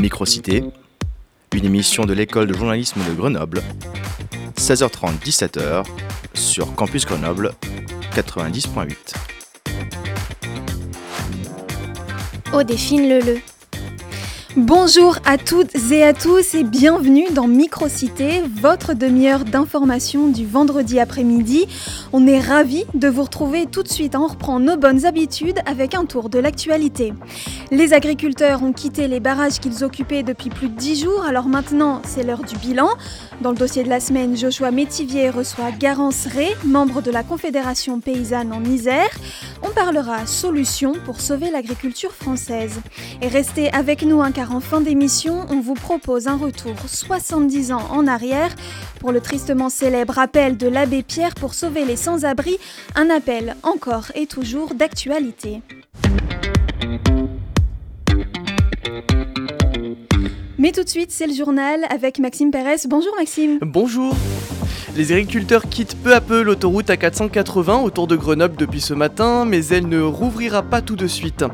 Microcité, une émission de l'école de journalisme de Grenoble, 16h30-17h sur Campus Grenoble 90.8. Au défine le le. Bonjour à toutes et à tous et bienvenue dans Microcité, votre demi-heure d'information du vendredi après-midi. On est ravis de vous retrouver tout de suite. On reprend nos bonnes habitudes avec un tour de l'actualité. Les agriculteurs ont quitté les barrages qu'ils occupaient depuis plus de 10 jours, alors maintenant c'est l'heure du bilan. Dans le dossier de la semaine, Joshua Métivier reçoit Garance Ré, membre de la Confédération paysanne en Isère. On parlera solutions pour sauver l'agriculture française. Et restez avec nous un car en fin d'émission, on vous propose un retour 70 ans en arrière pour le tristement célèbre appel de l'abbé Pierre pour sauver les sans-abri, un appel encore et toujours d'actualité. Mais tout de suite, c'est le journal avec Maxime Pérez. Bonjour Maxime. Bonjour. Les agriculteurs quittent peu à peu l'autoroute A480 autour de Grenoble depuis ce matin, mais elle ne rouvrira pas tout de suite.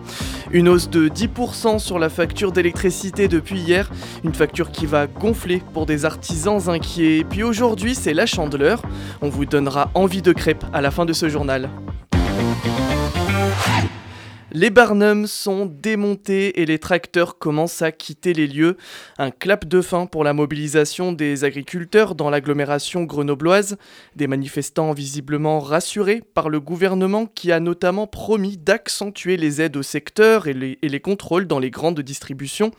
Une hausse de 10% sur la facture d'électricité depuis hier, une facture qui va gonfler pour des artisans inquiets. Et puis aujourd'hui, c'est la chandeleur. On vous donnera envie de crêpes à la fin de ce journal. Les barnums sont démontés et les tracteurs commencent à quitter les lieux. Un clap de fin pour la mobilisation des agriculteurs dans l'agglomération grenobloise. Des manifestants visiblement rassurés par le gouvernement qui a notamment promis d'accentuer les aides au secteur et les, et les contrôles dans les grandes distributions.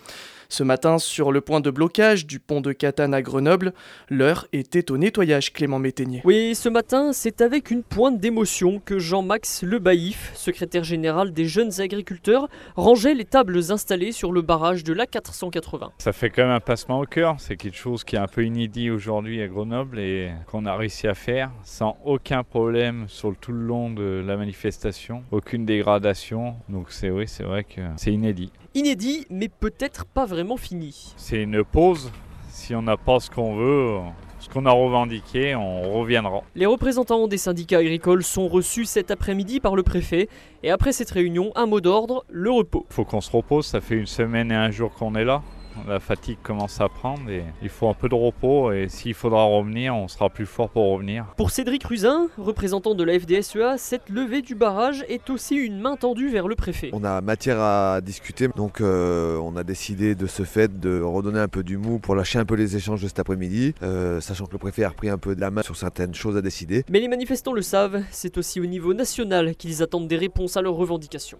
Ce matin, sur le point de blocage du pont de Catane à Grenoble, l'heure était au nettoyage, Clément Métainier. Oui, ce matin, c'est avec une pointe d'émotion que Jean-Max Le Baïf, secrétaire général des jeunes agriculteurs, rangeait les tables installées sur le barrage de l'A480. Ça fait quand même un passement au cœur, c'est quelque chose qui est un peu inédit aujourd'hui à Grenoble et qu'on a réussi à faire sans aucun problème sur tout le long de la manifestation, aucune dégradation. Donc c'est oui, c'est vrai que c'est inédit. Inédit, mais peut-être pas vraiment fini. C'est une pause. Si on n'a pas ce qu'on veut, ce qu'on a revendiqué, on reviendra. Les représentants des syndicats agricoles sont reçus cet après-midi par le préfet et après cette réunion, un mot d'ordre, le repos. Faut qu'on se repose, ça fait une semaine et un jour qu'on est là. La fatigue commence à prendre et il faut un peu de repos et s'il faudra revenir, on sera plus fort pour revenir. Pour Cédric Ruzin, représentant de la FDSEA, cette levée du barrage est aussi une main tendue vers le préfet. On a matière à discuter, donc euh, on a décidé de ce fait de redonner un peu du mou pour lâcher un peu les échanges de cet après-midi, euh, sachant que le préfet a repris un peu de la main sur certaines choses à décider. Mais les manifestants le savent, c'est aussi au niveau national qu'ils attendent des réponses à leurs revendications.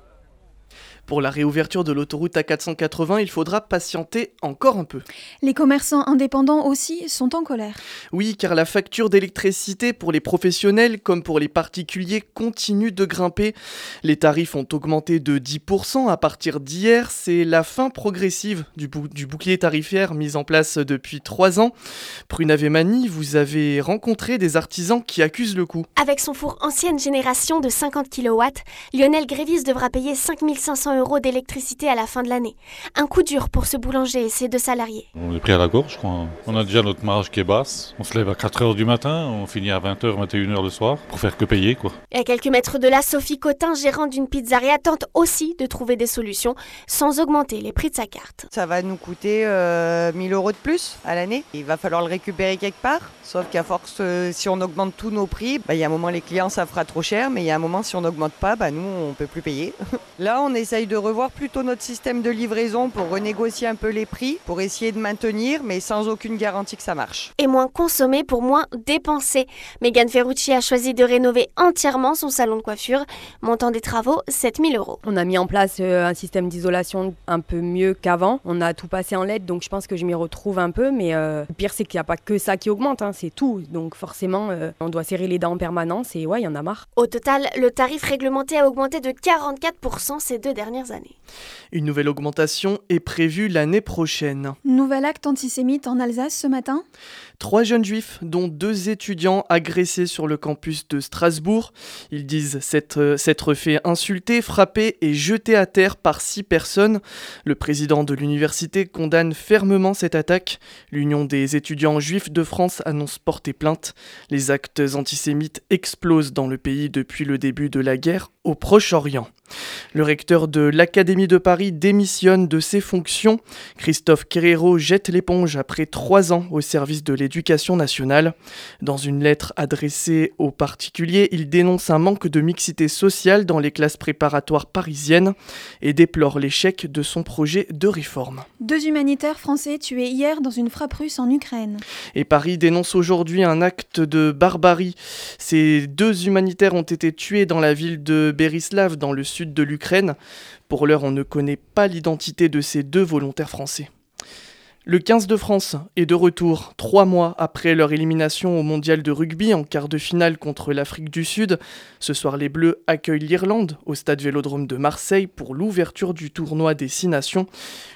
Pour la réouverture de l'autoroute A480, il faudra patienter encore un peu. Les commerçants indépendants aussi sont en colère. Oui, car la facture d'électricité pour les professionnels comme pour les particuliers continue de grimper. Les tarifs ont augmenté de 10% à partir d'hier. C'est la fin progressive du, bou du, bouclier tarifaire mis en place depuis 3 ans. Pruna Vemani, vous avez rencontré des artisans qui accusent le coup. Avec son four ancienne génération de 50 kW, Lionel Grévis devra payer 5500 euros d'électricité à la fin de l'année. Un coup dur pour ce boulanger et ses deux salariés. On est pris à la gorge, je crois. On a déjà notre marge qui est basse. On se lève à 4h du matin, on finit à 20h, 21h le soir, pour faire que payer, quoi. Et à quelques mètres de là, Sophie Cotin, gérante d'une pizzeria, tente aussi de trouver des solutions sans augmenter les prix de sa carte. Ça va nous coûter euh, 1000 euros de plus à l'année. Il va falloir le récupérer quelque part. Sauf qu'à force, euh, si on augmente tous nos prix, bah, il y a un moment les clients ça fera trop cher, mais il y a un moment si on n'augmente pas, bah, nous on peut plus payer. Là on essaye de revoir plutôt notre système de livraison pour renégocier un peu les prix, pour essayer de maintenir, mais sans aucune garantie que ça marche. Et moins consommer pour moins dépenser. Megan Ferrucci a choisi de rénover entièrement son salon de coiffure, montant des travaux 7000 euros. On a mis en place euh, un système d'isolation un peu mieux qu'avant. On a tout passé en LED, donc je pense que je m'y retrouve un peu, mais euh, le pire c'est qu'il n'y a pas que ça qui augmente. Hein c'est tout. Donc forcément, euh, on doit serrer les dents en permanence et ouais, il y en a marre. Au total, le tarif réglementé a augmenté de 44% ces deux dernières années. Une nouvelle augmentation est prévue l'année prochaine. Nouvel acte antisémite en Alsace ce matin? Trois jeunes juifs, dont deux étudiants agressés sur le campus de Strasbourg. Ils disent s'être, s'être fait insulter, frapper et jeter à terre par six personnes. Le président de l'université condamne fermement cette attaque. L'Union des étudiants juifs de France annonce porter plainte. Les actes antisémites explosent dans le pays depuis le début de la guerre au Proche-Orient. Le recteur de l'Académie de Paris démissionne de ses fonctions. Christophe Querero jette l'éponge après trois ans au service de l'éducation nationale. Dans une lettre adressée aux particuliers, il dénonce un manque de mixité sociale dans les classes préparatoires parisiennes et déplore l'échec de son projet de réforme. Deux humanitaires français tués hier dans une frappe russe en Ukraine. Et Paris dénonce aujourd'hui un acte de barbarie. Ces deux humanitaires ont été tués dans la ville de Berislav, dans le sud de l'Ukraine. Pour l'heure, on ne connaît pas l'identité de ces deux volontaires français. Le 15 de France est de retour, trois mois après leur élimination au mondial de rugby en quart de finale contre l'Afrique du Sud. Ce soir, les Bleus accueillent l'Irlande au stade Vélodrome de Marseille pour l'ouverture du tournoi des Six Nations.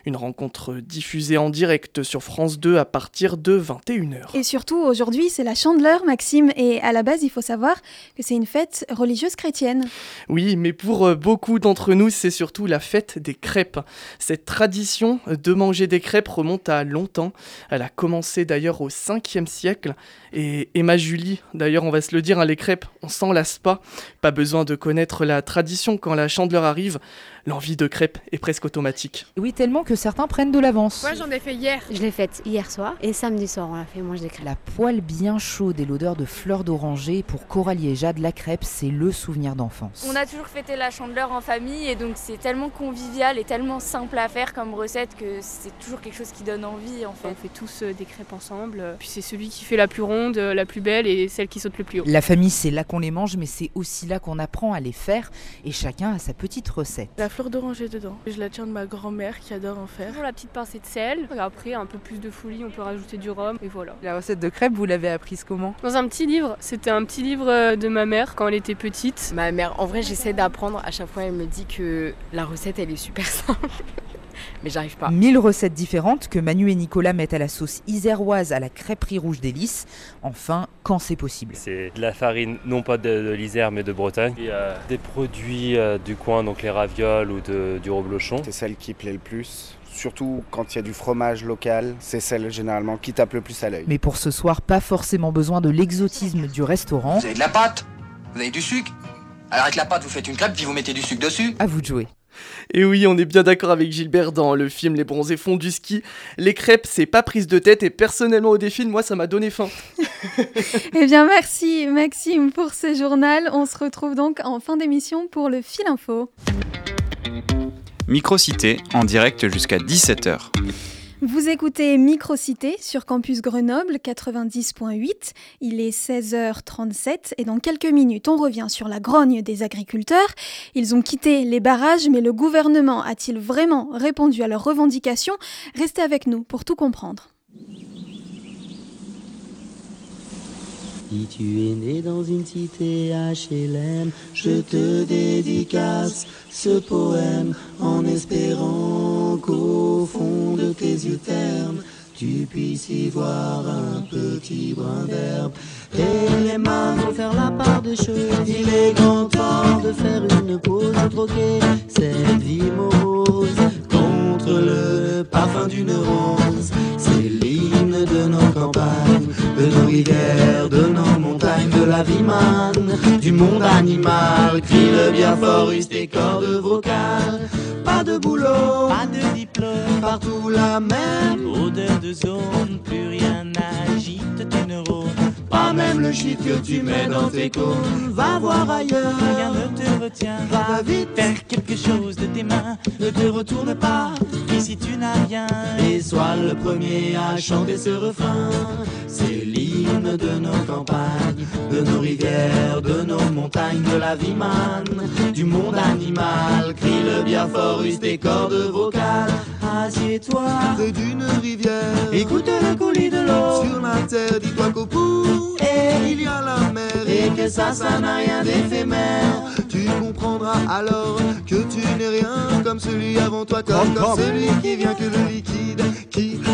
Une rencontre diffusée en direct sur France 2 à partir de 21h. Et surtout, aujourd'hui, c'est la Chandeleur, Maxime, et à la base, il faut savoir que c'est une fête religieuse chrétienne. Oui, mais pour euh, beaucoup d'entre nous, c'est surtout la fête des crêpes. Cette tradition de manger des crêpes remonte à longtemps. Elle a commencé d'ailleurs au 5e siècle. Et Emma Julie, d'ailleurs, on va se le dire, hein, les crêpes, on s'en lasse pas. Pas besoin de connaître la tradition quand la chandeleur arrive. L'envie de crêpes est presque automatique. Oui, tellement que certains prennent de l'avance. Moi, j'en ai fait hier. Je l'ai faite hier soir et samedi soir, on a fait manger des crêpes. La poêle bien chaude et l'odeur de fleurs d'oranger, pour Coralie et Jade, la crêpe, c'est le souvenir d'enfance. On a toujours fêté la chandeleur en famille et donc c'est tellement convivial et tellement simple à faire comme recette que c'est toujours quelque chose qui donne envie en fait. On fait tous euh, des crêpes ensemble. Puis c'est celui qui fait la plus ronde, euh, la plus belle et celle qui saute le plus haut. La famille, c'est là qu'on les mange, mais c'est aussi là qu'on apprend à les faire et chacun a sa petite recette. La fleur d'oranger dedans. Je la tiens de ma grand-mère qui adore en faire. Pour la petite pincée de sel. Et après, un peu plus de folie, on peut rajouter du rhum et voilà. La recette de crêpes, vous l'avez apprise comment? Dans un petit livre. C'était un petit livre euh, de ma mère quand elle était petite. Ma mère, en vrai, j'essaie d'apprendre. À chaque fois, elle me dit que la recette, elle est super simple. mais j'arrive pas. Mille recettes différentes que Manu et Nicolas mettent à la sauce iséroise à la crêperie rouge d'hélice. Enfin, quand c'est possible. C'est de la farine, non pas de, de l'Isère, mais de Bretagne. Et, euh, des produits euh, du coin, donc les ravioles ou de, du reblochon. C'est celle qui plaît le plus. Surtout quand il y a du fromage local, c'est celle généralement qui tape le plus à l'œil. Mais pour ce soir, pas forcément besoin de l'exotisme du restaurant. Vous avez de la pâte Vous avez du sucre Alors avec la pâte, vous faites une crêpe, puis vous mettez du sucre dessus. À vous de jouer. Et oui, on est bien d'accord avec Gilbert dans le film Les bronzés font du ski. Les crêpes, c'est pas prise de tête et personnellement au défi, moi, ça m'a donné faim. eh bien, merci Maxime pour ce journal. On se retrouve donc en fin d'émission pour le fil info. Microcité en direct jusqu'à 17h. Vous écoutez Microcité sur Campus Grenoble 90.8. Il est 16h37 et dans quelques minutes, on revient sur la grogne des agriculteurs. Ils ont quitté les barrages, mais le gouvernement a-t-il vraiment répondu à leurs revendications? Restez avec nous pour tout comprendre. Si tu es né dans une cité HLM, je te dédicace ce poème en espérant qu'au fond de tes yeux ternes, tu puisses y voir un petit brin d'herbe. Et les mains vont faire la part des choses. Il est grand temps de faire une pause, de troquer cette vie morose contre le parfum d'une rose. C'est l'hymne de nos campagnes, de nos rivières, de nos montagnes, de la vie manne, du monde animal. Crie le bien fort, use tes cordes vocales. Pas de boulot, pas de diplôme, partout la même odeur de zone, plus rien n'agite tes neurones. Pas même le shit que tu mets dans tes cônes. Va voir ailleurs, rien ne te retient. Va vite faire quelque chose de tes mains. Ne te retourne pas, ici tu n'as rien. Et sois le premier à chanter ce refrain. C'est l'hymne de nos campagnes, de nos rivières, de nos montagnes, de la vie manne, du monde animal. Crie le bien fort, use tes cordes vocales. Assieds-toi près d'une rivière. Écoute le coulis de l'eau sur la terre. Dis-toi qu'au bout, et il y a la mer. Et que ça, ça n'a rien d'éphémère. Tu comprendras alors que tu n'es rien comme celui avant toi, comme, comme celui qui vient que le liquide, qui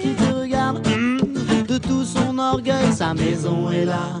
qui te regarde. Hmm, de tout son orgueil, sa maison est là,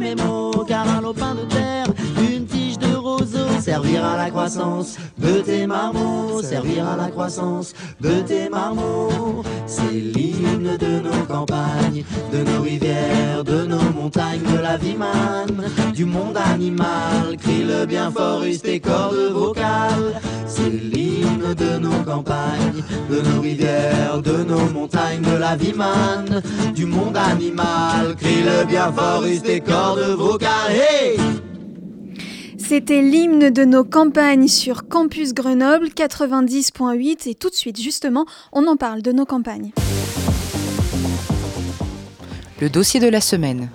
mes mots. Car un lopin de terre, servira à la croissance de tes. Servira à la croissance de tes. C'est l'hymne de nos campagnes, de nos rivières, de nos montagnes, de la vie manne, du monde animal. Crie le bien fort, use tes cordes vocales. C'est l'hymne de nos campagnes, de nos rivières, de nos montagnes, de la vie du monde animal. Crie le bien fort, use tes cordes vocales. Hey! C'était l'hymne de nos campagnes sur Campus Grenoble 90.8 et tout de suite justement on en parle de nos campagnes. Le dossier de la semaine.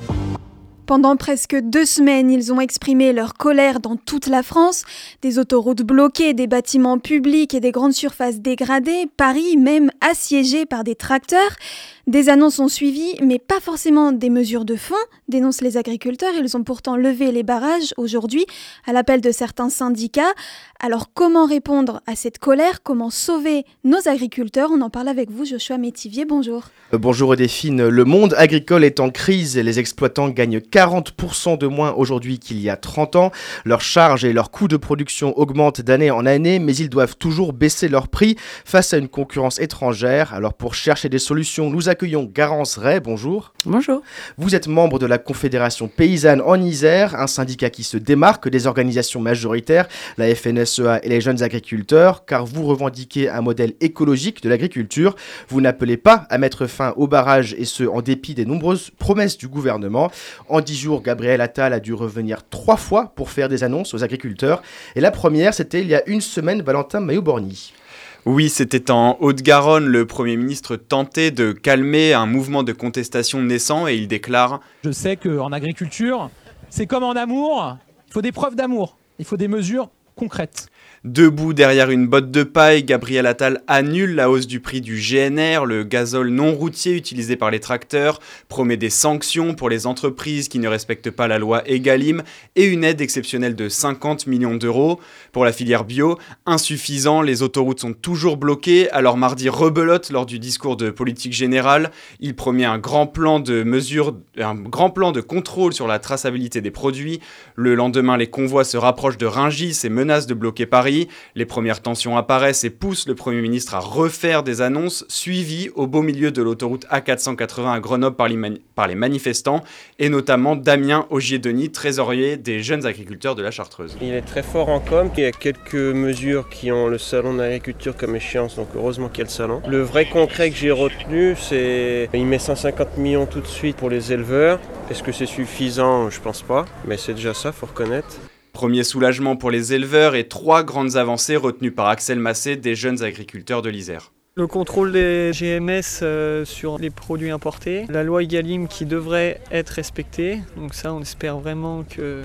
Pendant presque deux semaines, ils ont exprimé leur colère dans toute la France. Des autoroutes bloquées, des bâtiments publics et des grandes surfaces dégradées, Paris même assiégé par des tracteurs. Des annonces ont suivi, mais pas forcément des mesures de fond, dénoncent les agriculteurs. Ils ont pourtant levé les barrages aujourd'hui à l'appel de certains syndicats. Alors comment répondre à cette colère? Comment sauver nos agriculteurs? On en parle avec vous, Joshua Métivier. Bonjour. Euh, bonjour Delphine. Le monde agricole est en crise et les exploitants gagnent 40% de moins aujourd'hui qu'il y a 30 ans. Leurs charges et leurs coûts de production augmentent d'année en année, mais ils doivent toujours baisser leurs prix face à une concurrence étrangère. Alors pour chercher des solutions, nous accueillons Garance Ray. Bonjour. Bonjour. Vous êtes membre de la Confédération paysanne en Isère, un syndicat qui se démarque des organisations majoritaires, la FNSEA et les jeunes agriculteurs, car vous revendiquez un modèle écologique de l'agriculture. Vous n'appelez pas à mettre fin au barrage et ce en dépit des nombreuses promesses du gouvernement. En dix jours, Gabriel Attal a dû revenir trois fois pour faire des annonces aux agriculteurs. Et la première, c'était il y a une semaine, Valentin Maillot-Borny. Oui, c'était en Haute-Garonne. Le Premier ministre tentait de calmer un mouvement de contestation naissant et il déclare Je sais qu'en agriculture, c'est comme en amour, il faut des preuves d'amour, il faut des mesures concrètes. Debout derrière une botte de paille, Gabriel Attal annule la hausse du prix du GNR, le gazole non routier utilisé par les tracteurs, promet des sanctions pour les entreprises qui ne respectent pas la loi Egalim et une aide exceptionnelle de 50 millions d'euros. Pour la filière bio, insuffisant, les autoroutes sont toujours bloquées, alors mardi rebelote lors du discours de politique générale. Il promet un grand plan de mesures, un grand plan de contrôle sur la traçabilité des produits. Le lendemain, les convois se rapprochent de Rungis et menacent de bloquer Paris. Les premières tensions apparaissent et poussent le Premier ministre à refaire des annonces suivies au beau milieu de l'autoroute A480 à Grenoble par les, manifestants, et notamment Damien Augier-Denis, trésorier des jeunes agriculteurs de la Chartreuse. Il est très fort en com, il y a quelques mesures qui ont le salon d'agriculture comme échéance, donc heureusement qu'il y a le salon. Le vrai concret que j'ai retenu, c'est il met 150 millions tout de suite pour les éleveurs. Est-ce que c'est suffisant? Je pense pas, mais c'est déjà ça, faut reconnaître. Premier soulagement pour les éleveurs et trois grandes avancées retenues par Axel Massé des jeunes agriculteurs de l'Isère. Le contrôle des GMS euh, sur les produits importés, la loi Egalim qui devrait être respectée, donc ça on espère vraiment que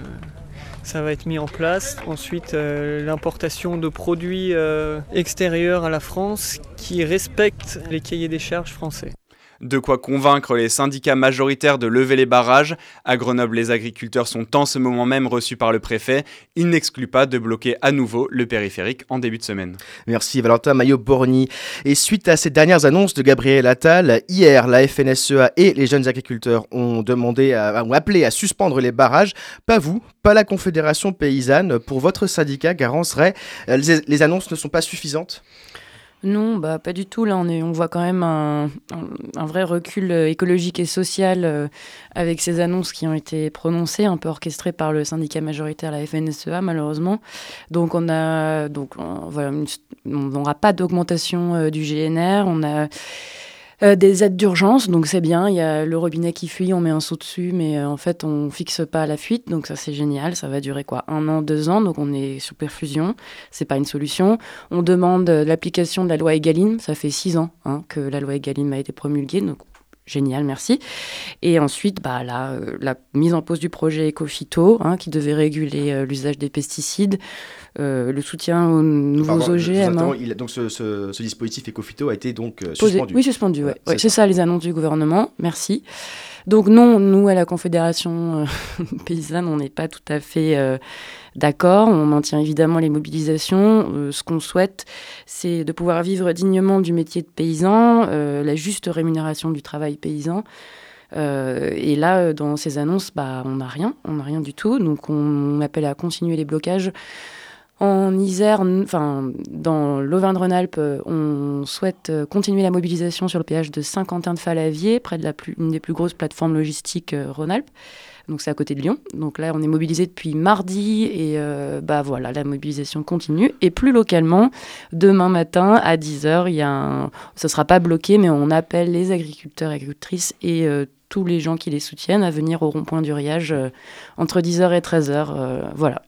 ça va être mis en place. Ensuite, euh, l'importation de produits euh, extérieurs à la France qui respectent les cahiers des charges français. De quoi convaincre les syndicats majoritaires de lever les barrages. À Grenoble, les agriculteurs sont en ce moment même reçus par le préfet. Il n'exclut pas de bloquer à nouveau le périphérique en début de semaine. Merci Valentin Maillot-Borny. Et suite à ces dernières annonces de Gabriel Attal, hier, la FNSEA et les jeunes agriculteurs ont demandé, ont appelé à suspendre les barrages. Pas vous, pas la Confédération paysanne. Pour votre syndicat, Garance Ray, les, les annonces ne sont pas suffisantes? Non, bah pas du tout. Là, on, voit quand même un, vrai recul euh, écologique et social euh, avec ces annonces qui ont été prononcées, un peu orchestrées par le syndicat majoritaire, la FNSEA, malheureusement. Donc, on n'aura pas d'augmentation euh, du GNR. Euh, des aides d'urgence, donc c'est bien. Il y a le robinet qui fuit, on met un saut dessus, mais euh, en fait, on fixe pas la fuite, donc ça c'est génial. Ça va durer quoi Un an, deux ans, donc on est sur perfusion. C'est pas une solution. On demande l'application de la loi Egalim. Ça fait six ans hein, que la loi Egalim a été promulguée, donc génial, merci. Et ensuite, bah, la, euh, la mise en pause du projet Ecofito, hein, qui devait réguler l'usage des pesticides. Euh, le soutien aux nouveaux OGM. Hein. Il, donc ce, ce, dispositif Ecofito a été donc euh, suspendu. Oui, suspendu. Ouais. c'est ça. les annonces du gouvernement. Merci. Donc non, nous à la Confédération euh, paysanne, on n'est pas tout à fait d'accord. On maintient évidemment les mobilisations. ce qu'on souhaite, c'est de pouvoir vivre dignement du métier de paysan, la juste rémunération du travail paysan. et là, dans ces annonces, bah, on n'a rien, on n'a rien du tout. Donc on appelle à continuer les blocages en Isère, enfin, dans l'Auvergne-Rhône-Alpes, euh, on souhaite euh, continuer la mobilisation sur le péage de Saint-Quentin-de-Falavier, près de la plus, une des plus grosses plateformes logistiques euh, Rhône-Alpes. Donc c'est à côté de Lyon. Donc là, on est mobilisé depuis mardi et bah voilà, la mobilisation continue. Et plus localement, demain matin à 10h, il y a un... ce sera pas bloqué, mais on appelle les agriculteurs agricultrices et tous les gens qui les soutiennent à venir au rond-point du Riage entre 10h et 13h. voilà,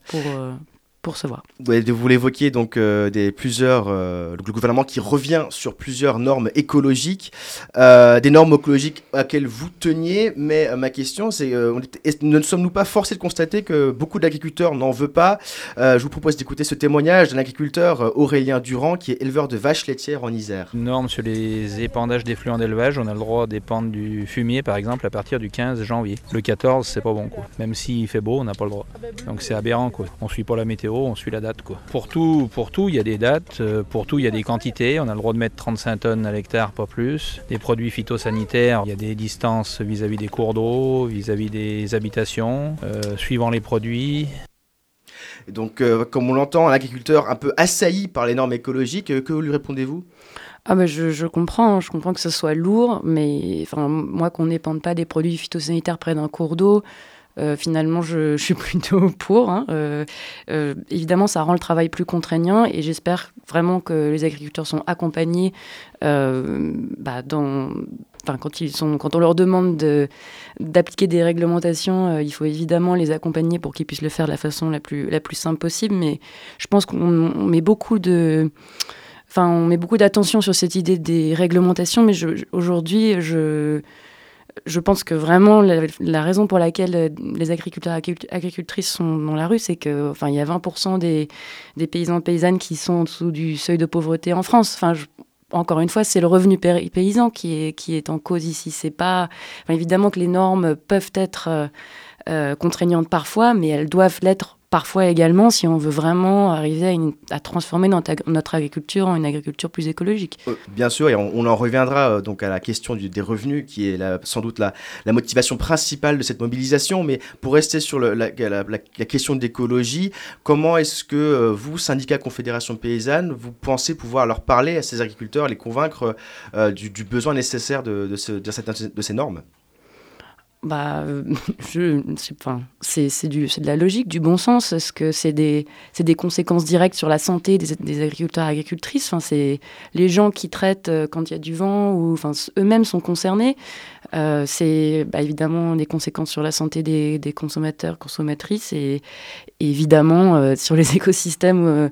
pour se voir. Vous l'évoquiez donc euh, des plusieurs euh, le gouvernement qui revient sur plusieurs normes écologiques, euh, des normes écologiques auxquelles vous teniez. Mais ma question c'est ne sommes-nous pas forcés de constater que beaucoup d'agriculteurs n'en veulent pas? Je vous propose d'écouter ce témoignage d'un agriculteur Aurélien Durand qui est éleveur de vaches laitières en Isère. Une norme sur les épandages d'effluents d'élevage, on a le droit d'épandre du fumier par exemple à partir du 15 janvier. Le 14 c'est pas bon quoi. Même s'il fait beau, on n'a pas le droit. Donc c'est aberrant quoi. On suit pas la météo on suit la date. Quoi. Pour tout, pour tout, il y a des dates, euh, pour tout, il y a des quantités. On a le droit de mettre 35 tonnes à l'hectare, pas plus. Des produits phytosanitaires, il y a des distances vis-à-vis des cours d'eau, vis-à-vis des habitations, euh, suivant les produits. donc, euh, comme on l'entend, un agriculteur un peu assailli par les normes écologiques, que lui répondez-vous? Ah bah je, je, comprends, je comprends que ce soit lourd, mais enfin, moi qu'on n'épande pas des produits phytosanitaires près d'un cours d'eau, euh, finalement, je, suis plutôt pour. Hein. Euh, euh, évidemment, ça rend le travail plus contraignant et j'espère vraiment que les agriculteurs sont accompagnés bah, quand, on leur demande d'appliquer des réglementations, il faut évidemment les accompagner pour qu'ils puissent le faire de la façon la plus, la plus simple possible. Mais je pense qu'on met beaucoup de... Enfin, on met beaucoup d'attention sur cette idée des réglementations, mais aujourd'hui, je, je pense que vraiment la, raison pour laquelle euh, les agriculteurs agricultrices sont dans la rue, c'est que enfin il y a 20% des, des paysans paysannes qui sont en dessous du seuil de pauvreté en France. Enfin, encore une fois, c'est le revenu paysan qui est, qui est en cause ici. C'est pas évidemment que les normes peuvent être euh, euh, contraignantes parfois, mais elles doivent l'être parfois également si on veut vraiment arriver à, transformer notre, agriculture en une agriculture plus écologique. Euh, bien sûr, et on, en reviendra euh, donc à la question des revenus, qui est sans doute la, motivation principale de cette mobilisation. Mais pour rester sur la, question d'écologie, comment est-ce que euh, vous, syndicat Confédération Paysanne, vous pensez pouvoir leur parler à ces agriculteurs, les convaincre du, besoin nécessaire de ces normes? Bah, je, enfin, c'est, du, c'est de la logique, du bon sens. Est-ce que c'est des, des conséquences directes sur la santé des, agriculteurs et agricultrices? Enfin, C'est les gens qui traitent euh, quand il y a du vent ou enfin, eux-mêmes sont concernés. Euh, c'est bah, évidemment des conséquences sur la santé des, des consommateurs, consommatrices et, évidemment euh, sur les écosystèmes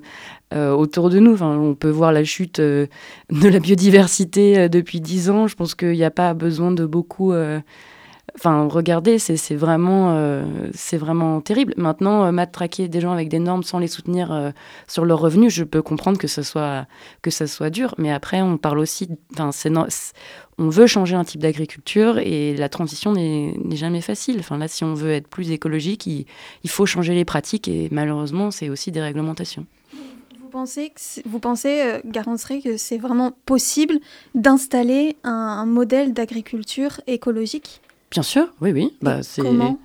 autour de nous. Enfin, on peut voir la chute de la biodiversité depuis dix ans. Je pense qu'il n'y a pas besoin de beaucoup Enfin, regardez, c'est vraiment, euh, vraiment terrible. Maintenant, euh, matraquer des gens avec des normes sans les soutenir euh, sur leurs revenus, je peux comprendre que ce soit, que ça soit dur. Mais après, on parle aussi, on veut changer un type d'agriculture et la transition n'est jamais facile. Enfin, là, si on veut être plus écologique, il, faut changer les pratiques et malheureusement, c'est aussi des réglementations. Vous pensez, vous pensez que c'est vraiment possible d'installer un modèle d'agriculture écologique? Bien sûr, oui, oui. Bah, comment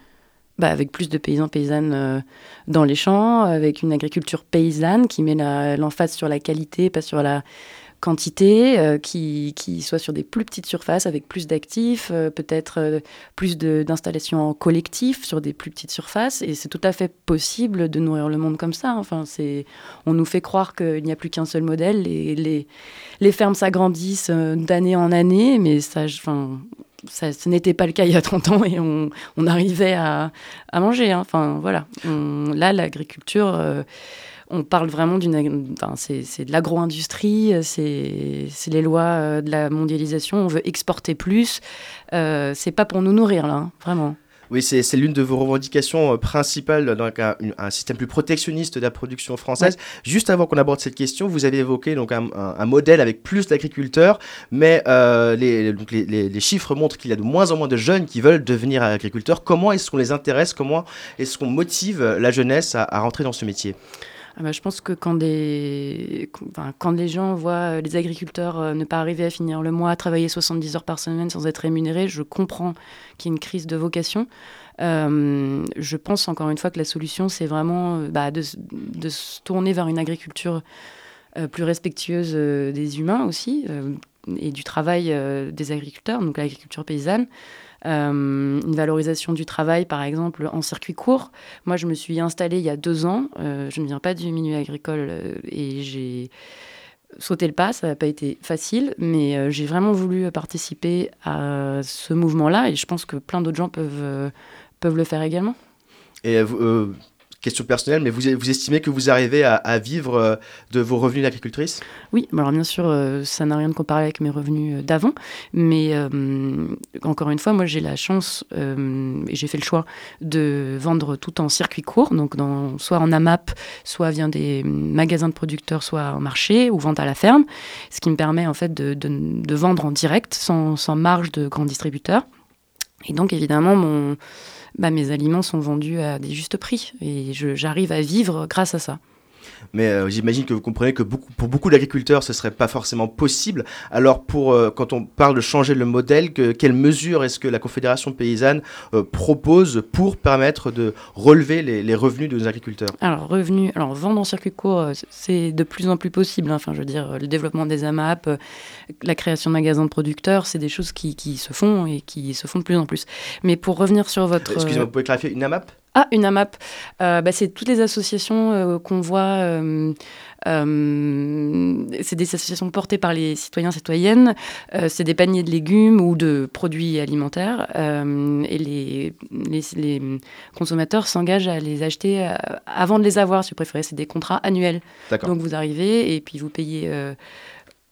bah, avec plus de paysans paysannes euh, dans les champs, avec une agriculture paysanne qui met l'emphase sur la qualité, pas sur la quantité, euh, qui, qui soit sur des plus petites surfaces avec plus d'actifs, euh, peut-être plus d'installations en collectif sur des plus petites surfaces. Et c'est tout à fait possible de nourrir le monde comme ça. Enfin, c'est, on nous fait croire qu'il n'y a plus qu'un seul modèle et les, les fermes s'agrandissent d'année en année, mais ça, enfin, ce n'était pas le cas il y a 30 ans et on, arrivait à, manger. Hein. Enfin, voilà. là, l'agriculture on parle vraiment d'une. Enfin, c'est de l'agro-industrie, c'est les lois euh, de la mondialisation. On veut exporter plus. Euh, c'est pas pour nous nourrir, là, hein, vraiment. Oui, c'est l'une de vos revendications euh, principales dans un, système plus protectionniste de la production française. Juste avant qu'on aborde cette question, vous avez évoqué donc un, modèle avec plus d'agriculteurs, mais les, les, chiffres montrent qu'il y a de moins en moins de jeunes qui veulent devenir agriculteurs. Comment est-ce qu'on les intéresse? Comment est-ce qu'on motive la jeunesse à rentrer dans ce métier? Ah bah, je pense que quand, des, quand les gens voient euh, les agriculteurs euh, ne pas arriver à finir le mois, travailler 70 heures par semaine sans être rémunérés, je comprends qu'il y ait une crise de vocation. Euh, je pense encore une fois que la solution, c'est vraiment bah, de, de, se tourner vers une agriculture plus respectueuse des humains aussi et du travail des agriculteurs, donc l'agriculture paysanne. Euh, une valorisation du travail, par exemple, en circuit court. Moi, je me suis installée il y a deux ans. Euh, je ne viens pas du milieu agricole euh, et j'ai sauté le pas. Ça n'a pas été facile, mais j'ai vraiment voulu participer à ce mouvement-là et je pense que plein d'autres gens peuvent, peuvent le faire également. Et question personnelle, mais vous, vous estimez que vous arrivez à, vivre euh, de vos revenus d'agricultrice? Oui, alors bien sûr, euh, ça n'a rien de comparé avec mes revenus euh, d'avant, mais encore une fois, moi j'ai la chance et j'ai fait le choix de vendre tout en circuit court, donc soit en AMAP, soit via des magasins de producteurs, soit en marché ou vente à la ferme, ce qui me permet en fait de, vendre en direct sans, sans marge de grands distributeurs. Et donc évidemment, mon bah, mes aliments sont vendus à des justes prix et j'arrive à vivre grâce à ça. Mais euh, j'imagine que vous comprenez que beaucoup, pour beaucoup d'agriculteurs, ce serait pas forcément possible. Alors, pour, euh, quand on parle de changer le modèle, que, quelles mesures est-ce que la Confédération paysanne euh, propose pour permettre de relever les, revenus de nos agriculteurs? Alors, revenus, alors vendre en circuit court, c'est de plus en plus possible. Hein. Enfin, je veux dire, le développement des AMAP, la création de magasins de producteurs, c'est des choses qui, qui, se font et qui se font de plus en plus. Mais pour revenir sur votre. Excusez-moi, vous pouvez clarifier une AMAP ah, une AMAP, euh, bah, c'est toutes les associations euh, qu'on voit. Euh, c'est des associations portées par les citoyens citoyennes. c'est des paniers de légumes ou de produits alimentaires. et les, les, les consommateurs s'engagent à les acheter avant de les avoir, si vous préférez. C'est des contrats annuels. Donc vous arrivez et puis vous payez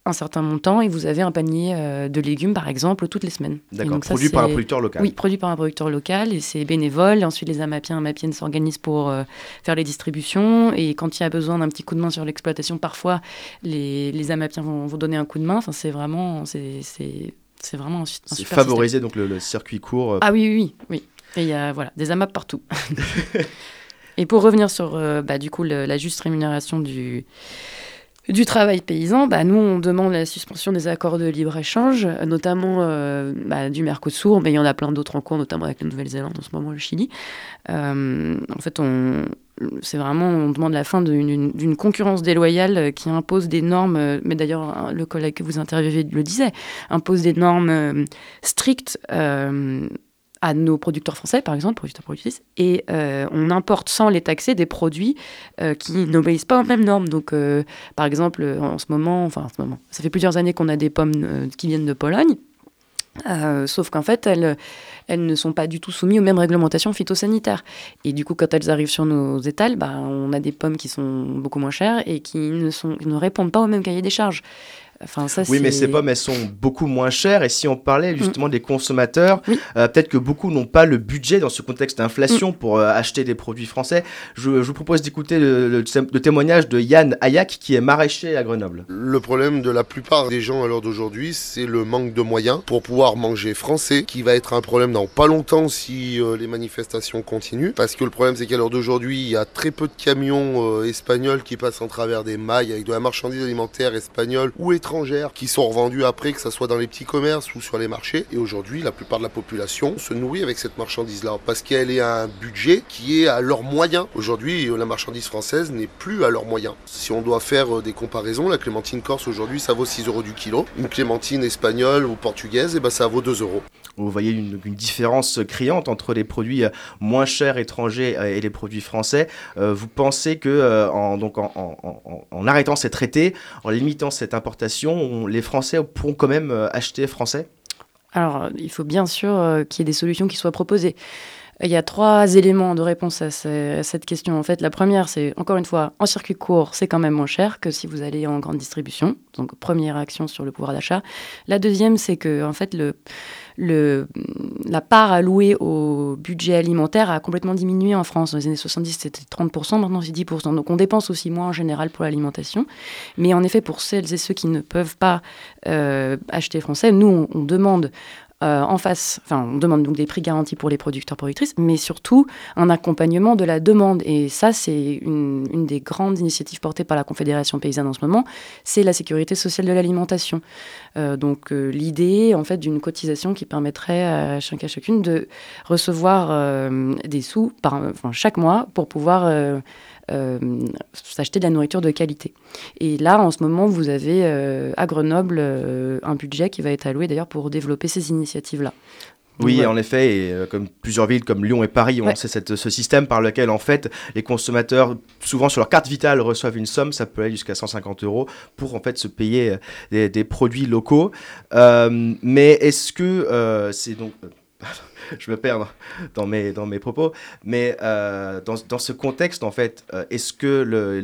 un certain montant et vous avez un panier euh, de légumes, par exemple, toutes les semaines. D'accord, produit par un producteur local. Oui, produit par un producteur local et c'est bénévole. Et ensuite, les amapiens, amapiennes s'organisent pour euh, faire les distributions. Et quand il y a besoin d'un petit coup de main sur l'exploitation, parfois, les, les amapiens vont, vous donner un coup de main. Enfin, c'est vraiment, c'est, c'est, vraiment un, C'est favoriser donc le, circuit court. Euh. Ah oui, oui, oui. Et il y a voilà, des AMAP partout. et pour revenir sur, bah, du coup, la juste rémunération du du travail paysan, bah, nous, on demande la suspension des accords de libre-échange, notamment euh, bah, du Mercosur, mais il y en a plein d'autres en cours, notamment avec la Nouvelle-Zélande, en ce moment le Chili. Euh, en fait, on, c'est vraiment, on demande la fin d'une concurrence déloyale qui impose des normes, mais d'ailleurs, le collègue que vous interviewez le disait, impose des normes euh, strictes à nos producteurs français, par exemple, producteurs productrices, et euh, on importe sans les taxer des produits euh, qui n'obéissent pas aux mêmes normes. Donc, euh, par exemple, en ce moment, enfin, en ce moment, ça fait plusieurs années qu'on a des pommes qui viennent de Pologne. sauf qu'en fait, elles, elles ne sont pas du tout soumises aux mêmes réglementations phytosanitaires. Et du coup, quand elles arrivent sur nos étals, bah, on a des pommes qui sont beaucoup moins chères et qui ne, sont, ne répondent pas au même cahier des charges oui, mais ces pommes, elles sont beaucoup moins chères. Et si on parlait mm. justement des consommateurs, euh, peut-être que beaucoup n'ont pas le budget dans ce contexte d'inflation mm. pour euh, acheter des produits français. Je, vous propose d'écouter le, témoignage de Yann Ayac, qui est maraîcher à Grenoble. Le problème de la plupart des gens à l'heure d'aujourd'hui, c'est le manque de moyens pour pouvoir manger français, qui va être un problème dans pas longtemps si euh, les manifestations continuent. Parce que le problème, c'est qu'à l'heure d'aujourd'hui, il y a très peu de camions espagnols qui passent en travers des mailles avec de la marchandise alimentaire espagnole ou étrangère qui sont revendues après, que ce soit dans les petits commerces ou sur les marchés. Et aujourd'hui, la plupart de la population se nourrit avec cette marchandise-là parce qu'elle est à un budget qui est à leurs moyens. Aujourd'hui, la marchandise française n'est plus à leurs moyens. Si on doit faire des comparaisons, la clémentine corse aujourd'hui, ça vaut 6 euros du kilo. Une clémentine espagnole ou portugaise, eh ben, ça vaut 2 euros. Vous voyez une, différence criante entre les produits moins chers étrangers et les produits français. vous pensez que donc en, arrêtant ces traités, en limitant cette importation, les Français pourront quand même acheter français? Alors, il faut bien sûr qu'il y ait des solutions qui soient proposées. Il y a trois éléments de réponse à, cette question. En fait, la première, c'est encore une fois, en circuit court, c'est quand même moins cher que si vous allez en grande distribution. Donc, première action sur le pouvoir d'achat. La deuxième, c'est que, en fait, le, la part allouée au budget alimentaire a complètement diminué en France. Dans les années 70, c'était 30%, maintenant c'est 10%. Donc, on dépense aussi moins en général pour l'alimentation. Mais en effet, pour celles et ceux qui ne peuvent pas euh, acheter français, nous, on demande euh, en face, enfin, on demande donc des prix garantis pour les producteurs productrices, mais surtout un accompagnement de la demande. Et ça, c'est une, des grandes initiatives portées par la Confédération paysanne en ce moment, c'est la sécurité sociale de l'alimentation. Euh, donc euh, l'idée, en fait, d'une cotisation qui permettrait à chacun chacune de recevoir des sous par, chaque mois pour pouvoir euh, s'acheter de la nourriture de qualité. Et là, en ce moment, vous avez euh, à Grenoble euh, un budget qui va être alloué d'ailleurs pour développer ces initiatives-là. Oui, en effet, et comme plusieurs villes comme Lyon et Paris ont ce système par lequel en fait les consommateurs, souvent sur leur carte vitale, reçoivent une somme, ça peut aller jusqu'à 150 euros pour en fait se payer des, produits locaux. mais est-ce que c'est donc je me perds dans mes, dans mes propos. Mais euh, dans, dans, ce contexte, en fait, euh, est-ce que le,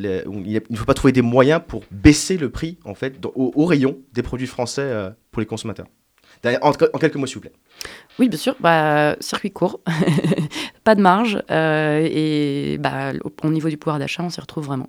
il ne faut pas trouver des moyens pour baisser le prix, en fait, au, rayon des produits français euh, pour les consommateurs? En, quelques mots, s'il vous plaît. Oui, bien sûr. Bah, circuit court, pas de marge. et bah, au niveau du pouvoir d'achat, on s'y retrouve vraiment.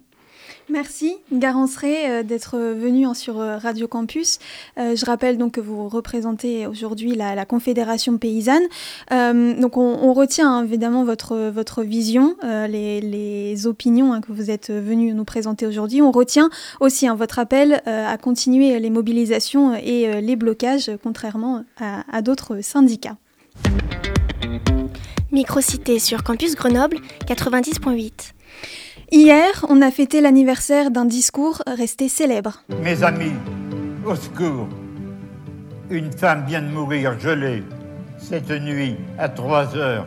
Merci Garance euh, d'être venu sur euh, Radio Campus. Euh, je rappelle donc que vous représentez aujourd'hui la, Confédération paysanne. donc on, retient hein, évidemment votre, votre vision, les, opinions hein, que vous êtes venu nous présenter aujourd'hui. On retient aussi hein, votre appel à continuer les mobilisations et les blocages, contrairement à d'autres syndicats. Microcité sur Campus Grenoble 90.8. Hier, on a fêté l'anniversaire d'un discours resté célèbre. Mes amis, au secours. Une femme vient de mourir gelée cette nuit à 3 heures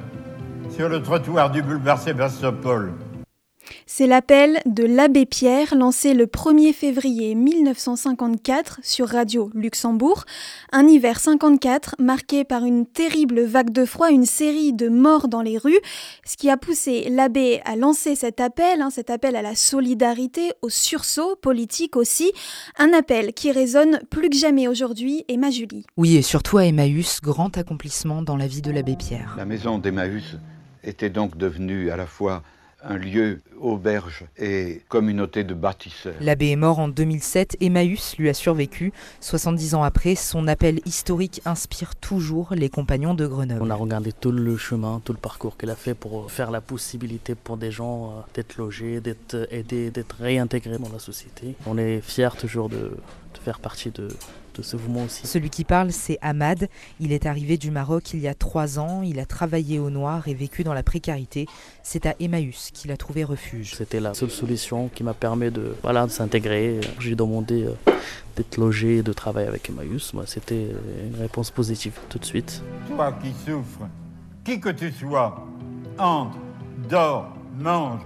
sur le trottoir du boulevard Sébastopol. C'est l'appel de l'abbé Pierre lancé le 1er février 1954 sur Radio Luxembourg. Un hiver 54 marqué par une terrible vague de froid, une série de morts dans les rues, ce qui a poussé l'abbé à lancer cet appel, hein, cet appel à la solidarité, au sursaut politique aussi, un appel qui résonne plus que jamais aujourd'hui, Emma Julie. Oui, et surtout à Emmaüs, grand accomplissement dans la vie de l'abbé Pierre. La maison d'Emmaüs était donc devenue à la fois un lieu auberge et communauté de bâtisseurs. L'abbé est mort en 2007, Emmaüs lui a survécu. 70 ans après, son appel historique inspire toujours les compagnons de Grenoble. On a regardé tout le chemin, tout le parcours qu'elle a fait pour faire la possibilité pour des gens euh, d'être logés, d'être aidés, d'être réintégrés dans la société. On est fiers toujours de, de faire partie de, ce mouvement aussi. Celui qui parle, c'est Ahmad. Il est arrivé du Maroc il y a trois ans. Il a travaillé au noir et vécu dans la précarité. C'est à Emmaüs qu'il a trouvé refuge. C'était la seule solution qui m'a permis de, voilà, de s'intégrer. J'ai demandé euh, d'être logé et de travailler avec Emmaüs. Moi, C'était une réponse positive tout de suite. Toi qui souffres, qui que tu sois, entre, dors,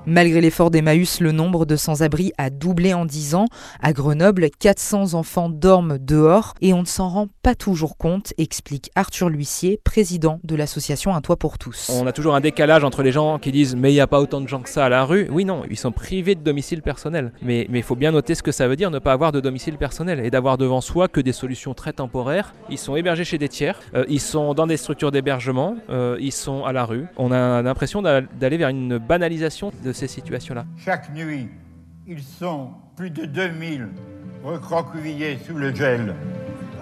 Malgré l'effort d'Emmaüs, le nombre de sans-abri a doublé en 10 ans. À Grenoble, 400 enfants dorment dehors et on ne s'en rend pas toujours compte, explique Arthur L'Huissier, président de l'association Un Toit pour tous. On a toujours un décalage entre les gens qui disent mais il n'y a pas autant de gens que ça à la rue. Oui, non, ils sont privés de domicile personnel. Mais il faut bien noter ce que ça veut dire ne pas avoir de domicile personnel et d'avoir devant soi que des solutions très temporaires. Ils sont hébergés chez des tiers, euh, ils sont dans des structures d'hébergement, euh, ils sont à la rue. On a l'impression d'aller vers une banalisation de ces situations-là. Chaque nuit, ils sont plus de 2000 recroquevillés sous le gel.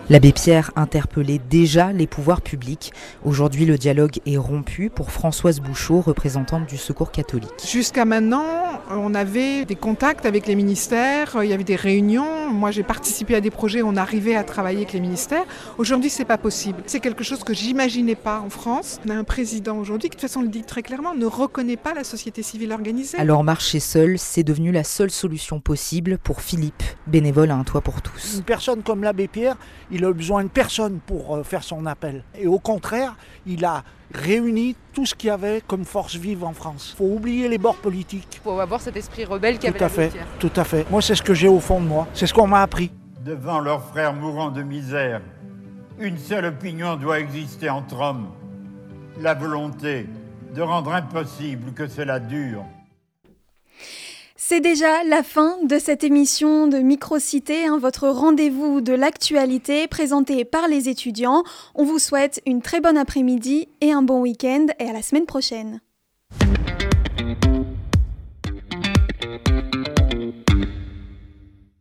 L'abbé Pierre interpellait déjà les pouvoirs publics. Aujourd'hui, le dialogue est rompu pour Françoise Bouchot, représentante du Secours catholique. Jusqu'à maintenant, on avait des contacts avec les ministères, il y avait des réunions. Moi, j'ai participé à des projets, on arrivait à travailler avec les ministères. Aujourd'hui, c'est pas possible. C'est quelque chose que j'imaginais pas en France. On a un président aujourd'hui qui, de toute façon, le dit très clairement, ne reconnaît pas la société civile organisée. Alors marcher seul, c'est devenu la seule solution possible pour Philippe, bénévole à un toit pour tous. Une personne comme l'abbé Pierre, il a besoin de personne pour euh, faire son appel. Et au contraire, il a réuni tout ce qu'il y avait comme force vive en France. Il faut oublier les bords politiques. Il faut avoir cet esprit rebelle qui tout à fait, Tout à fait. Moi, c'est ce que j'ai au fond de moi. C'est ce qu'on m'a appris. Devant leurs frères mourant de misère, une seule opinion doit exister entre hommes. La volonté de rendre impossible que cela dure. C'est déjà la fin de cette émission de Microcité, hein, votre rendez-vous de l'actualité présenté par les étudiants. On vous souhaite une très bonne après-midi et un bon week-end et à la semaine prochaine.